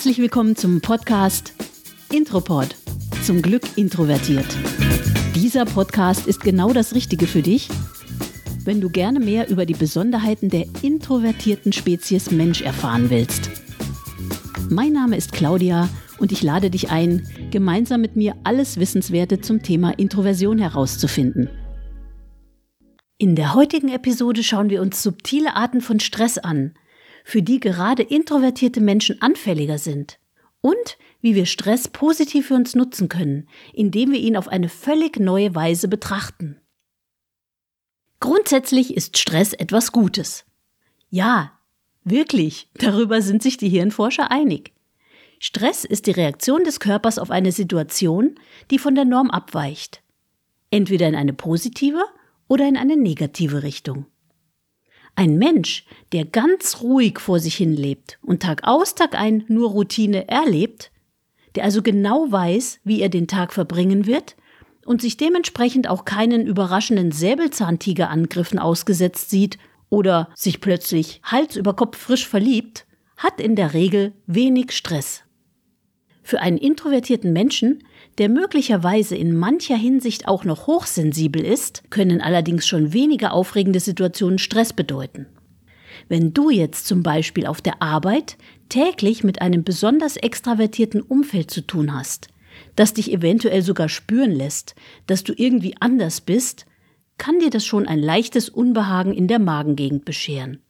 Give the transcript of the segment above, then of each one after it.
Herzlich willkommen zum Podcast Intropod. Zum Glück introvertiert. Dieser Podcast ist genau das Richtige für dich, wenn du gerne mehr über die Besonderheiten der introvertierten Spezies Mensch erfahren willst. Mein Name ist Claudia und ich lade dich ein, gemeinsam mit mir alles Wissenswerte zum Thema Introversion herauszufinden. In der heutigen Episode schauen wir uns subtile Arten von Stress an, für die gerade introvertierte Menschen anfälliger sind. Und wie wir Stress positiv für uns nutzen können, indem wir ihn auf eine völlig neue Weise betrachten. Grundsätzlich ist Stress etwas Gutes. Ja, wirklich, darüber sind sich die Hirnforscher einig. Stress ist die Reaktion des Körpers auf eine Situation, die von der Norm abweicht. Entweder in eine positive oder in eine negative Richtung. Ein Mensch, der ganz ruhig vor sich hin lebt und Tag aus, Tag ein nur Routine erlebt, der also genau weiß, wie er den Tag verbringen wird und sich dementsprechend auch keinen überraschenden Säbelzahntigerangriffen ausgesetzt sieht oder sich plötzlich Hals über Kopf frisch verliebt, hat in der Regel wenig Stress. Für einen introvertierten Menschen der möglicherweise in mancher Hinsicht auch noch hochsensibel ist, können allerdings schon weniger aufregende Situationen Stress bedeuten. Wenn du jetzt zum Beispiel auf der Arbeit täglich mit einem besonders extravertierten Umfeld zu tun hast, das dich eventuell sogar spüren lässt, dass du irgendwie anders bist, kann dir das schon ein leichtes Unbehagen in der Magengegend bescheren.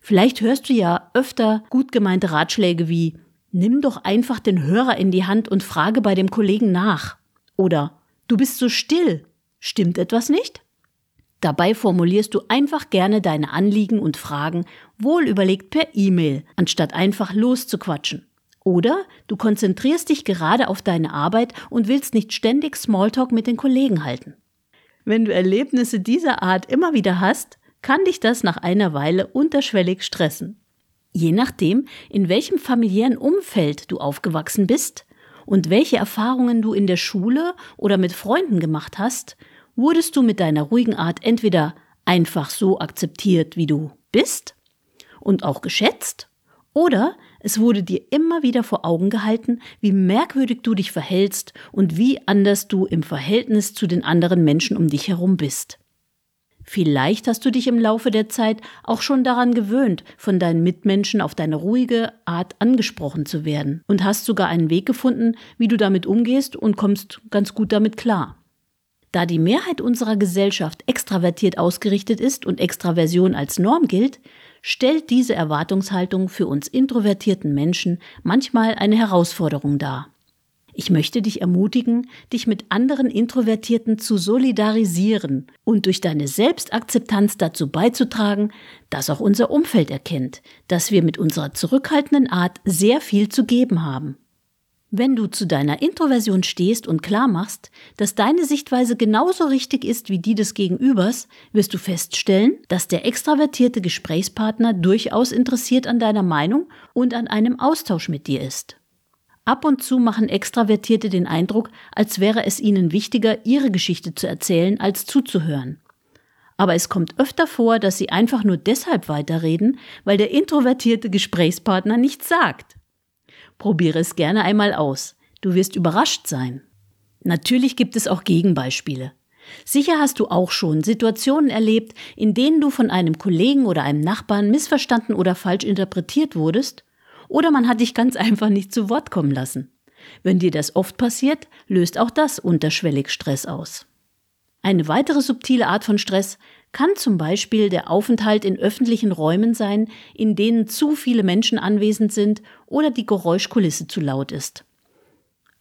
Vielleicht hörst du ja öfter gut gemeinte Ratschläge wie Nimm doch einfach den Hörer in die Hand und frage bei dem Kollegen nach. Oder Du bist so still. Stimmt etwas nicht? Dabei formulierst du einfach gerne deine Anliegen und Fragen wohl überlegt per E-Mail, anstatt einfach loszuquatschen. Oder du konzentrierst dich gerade auf deine Arbeit und willst nicht ständig Smalltalk mit den Kollegen halten. Wenn du Erlebnisse dieser Art immer wieder hast, kann dich das nach einer Weile unterschwellig stressen. Je nachdem, in welchem familiären Umfeld du aufgewachsen bist und welche Erfahrungen du in der Schule oder mit Freunden gemacht hast, wurdest du mit deiner ruhigen Art entweder einfach so akzeptiert, wie du bist und auch geschätzt, oder es wurde dir immer wieder vor Augen gehalten, wie merkwürdig du dich verhältst und wie anders du im Verhältnis zu den anderen Menschen um dich herum bist. Vielleicht hast du dich im Laufe der Zeit auch schon daran gewöhnt, von deinen Mitmenschen auf deine ruhige Art angesprochen zu werden und hast sogar einen Weg gefunden, wie du damit umgehst und kommst ganz gut damit klar. Da die Mehrheit unserer Gesellschaft extravertiert ausgerichtet ist und Extraversion als Norm gilt, stellt diese Erwartungshaltung für uns introvertierten Menschen manchmal eine Herausforderung dar. Ich möchte dich ermutigen, dich mit anderen Introvertierten zu solidarisieren und durch deine Selbstakzeptanz dazu beizutragen, dass auch unser Umfeld erkennt, dass wir mit unserer zurückhaltenden Art sehr viel zu geben haben. Wenn du zu deiner Introversion stehst und klar machst, dass deine Sichtweise genauso richtig ist wie die des Gegenübers, wirst du feststellen, dass der extravertierte Gesprächspartner durchaus interessiert an deiner Meinung und an einem Austausch mit dir ist. Ab und zu machen Extravertierte den Eindruck, als wäre es ihnen wichtiger, ihre Geschichte zu erzählen, als zuzuhören. Aber es kommt öfter vor, dass sie einfach nur deshalb weiterreden, weil der introvertierte Gesprächspartner nichts sagt. Probiere es gerne einmal aus. Du wirst überrascht sein. Natürlich gibt es auch Gegenbeispiele. Sicher hast du auch schon Situationen erlebt, in denen du von einem Kollegen oder einem Nachbarn missverstanden oder falsch interpretiert wurdest oder man hat dich ganz einfach nicht zu Wort kommen lassen. Wenn dir das oft passiert, löst auch das unterschwellig Stress aus. Eine weitere subtile Art von Stress kann zum Beispiel der Aufenthalt in öffentlichen Räumen sein, in denen zu viele Menschen anwesend sind oder die Geräuschkulisse zu laut ist.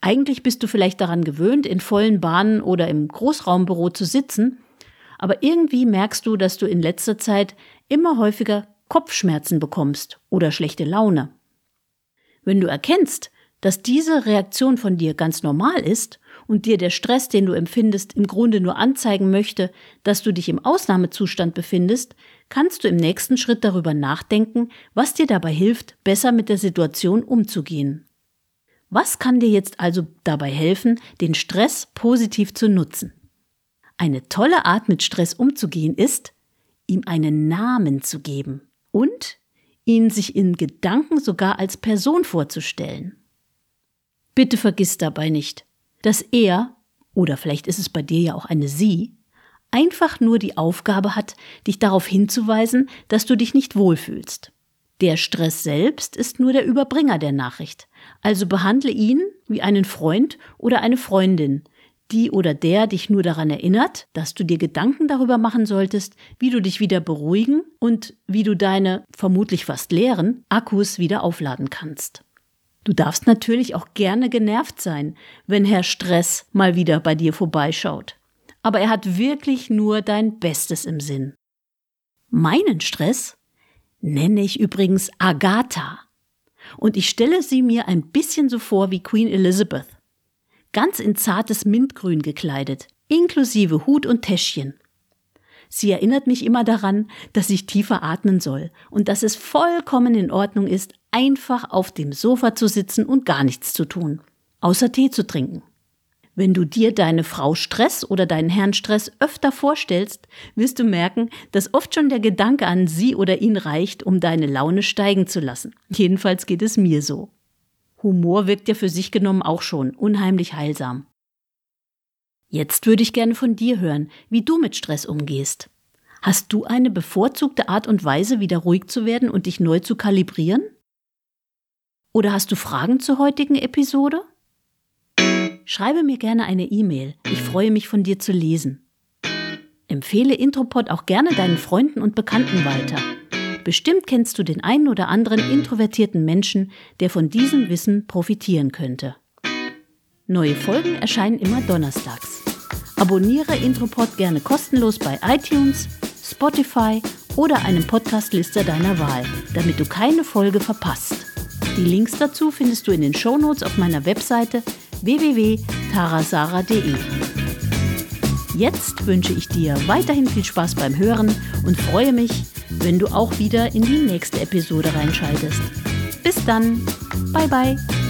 Eigentlich bist du vielleicht daran gewöhnt, in vollen Bahnen oder im Großraumbüro zu sitzen, aber irgendwie merkst du, dass du in letzter Zeit immer häufiger Kopfschmerzen bekommst oder schlechte Laune. Wenn du erkennst, dass diese Reaktion von dir ganz normal ist und dir der Stress, den du empfindest, im Grunde nur anzeigen möchte, dass du dich im Ausnahmezustand befindest, kannst du im nächsten Schritt darüber nachdenken, was dir dabei hilft, besser mit der Situation umzugehen. Was kann dir jetzt also dabei helfen, den Stress positiv zu nutzen? Eine tolle Art, mit Stress umzugehen, ist, ihm einen Namen zu geben und ihn sich in Gedanken sogar als Person vorzustellen. Bitte vergiss dabei nicht, dass er, oder vielleicht ist es bei dir ja auch eine sie, einfach nur die Aufgabe hat, dich darauf hinzuweisen, dass du dich nicht wohlfühlst. Der Stress selbst ist nur der Überbringer der Nachricht. Also behandle ihn wie einen Freund oder eine Freundin, die oder der dich nur daran erinnert, dass du dir Gedanken darüber machen solltest, wie du dich wieder beruhigen und wie du deine vermutlich fast leeren Akkus wieder aufladen kannst. Du darfst natürlich auch gerne genervt sein, wenn Herr Stress mal wieder bei dir vorbeischaut. Aber er hat wirklich nur dein Bestes im Sinn. Meinen Stress nenne ich übrigens Agatha. Und ich stelle sie mir ein bisschen so vor wie Queen Elizabeth. Ganz in zartes Mintgrün gekleidet, inklusive Hut und Täschchen. Sie erinnert mich immer daran, dass ich tiefer atmen soll und dass es vollkommen in Ordnung ist, einfach auf dem Sofa zu sitzen und gar nichts zu tun, außer Tee zu trinken. Wenn du dir deine Frau Stress oder deinen Herrn Stress öfter vorstellst, wirst du merken, dass oft schon der Gedanke an sie oder ihn reicht, um deine Laune steigen zu lassen. Jedenfalls geht es mir so. Humor wirkt ja für sich genommen auch schon unheimlich heilsam. Jetzt würde ich gerne von dir hören, wie du mit Stress umgehst. Hast du eine bevorzugte Art und Weise, wieder ruhig zu werden und dich neu zu kalibrieren? Oder hast du Fragen zur heutigen Episode? Schreibe mir gerne eine E-Mail. Ich freue mich von dir zu lesen. Empfehle Intropod auch gerne deinen Freunden und Bekannten weiter. Bestimmt kennst du den einen oder anderen introvertierten Menschen, der von diesem Wissen profitieren könnte. Neue Folgen erscheinen immer donnerstags. Abonniere Intropod gerne kostenlos bei iTunes, Spotify oder einem Podcastlister deiner Wahl, damit du keine Folge verpasst. Die Links dazu findest du in den Shownotes auf meiner Webseite www.tarasara.de. Jetzt wünsche ich dir weiterhin viel Spaß beim Hören und freue mich, wenn du auch wieder in die nächste Episode reinschaltest. Bis dann, bye bye.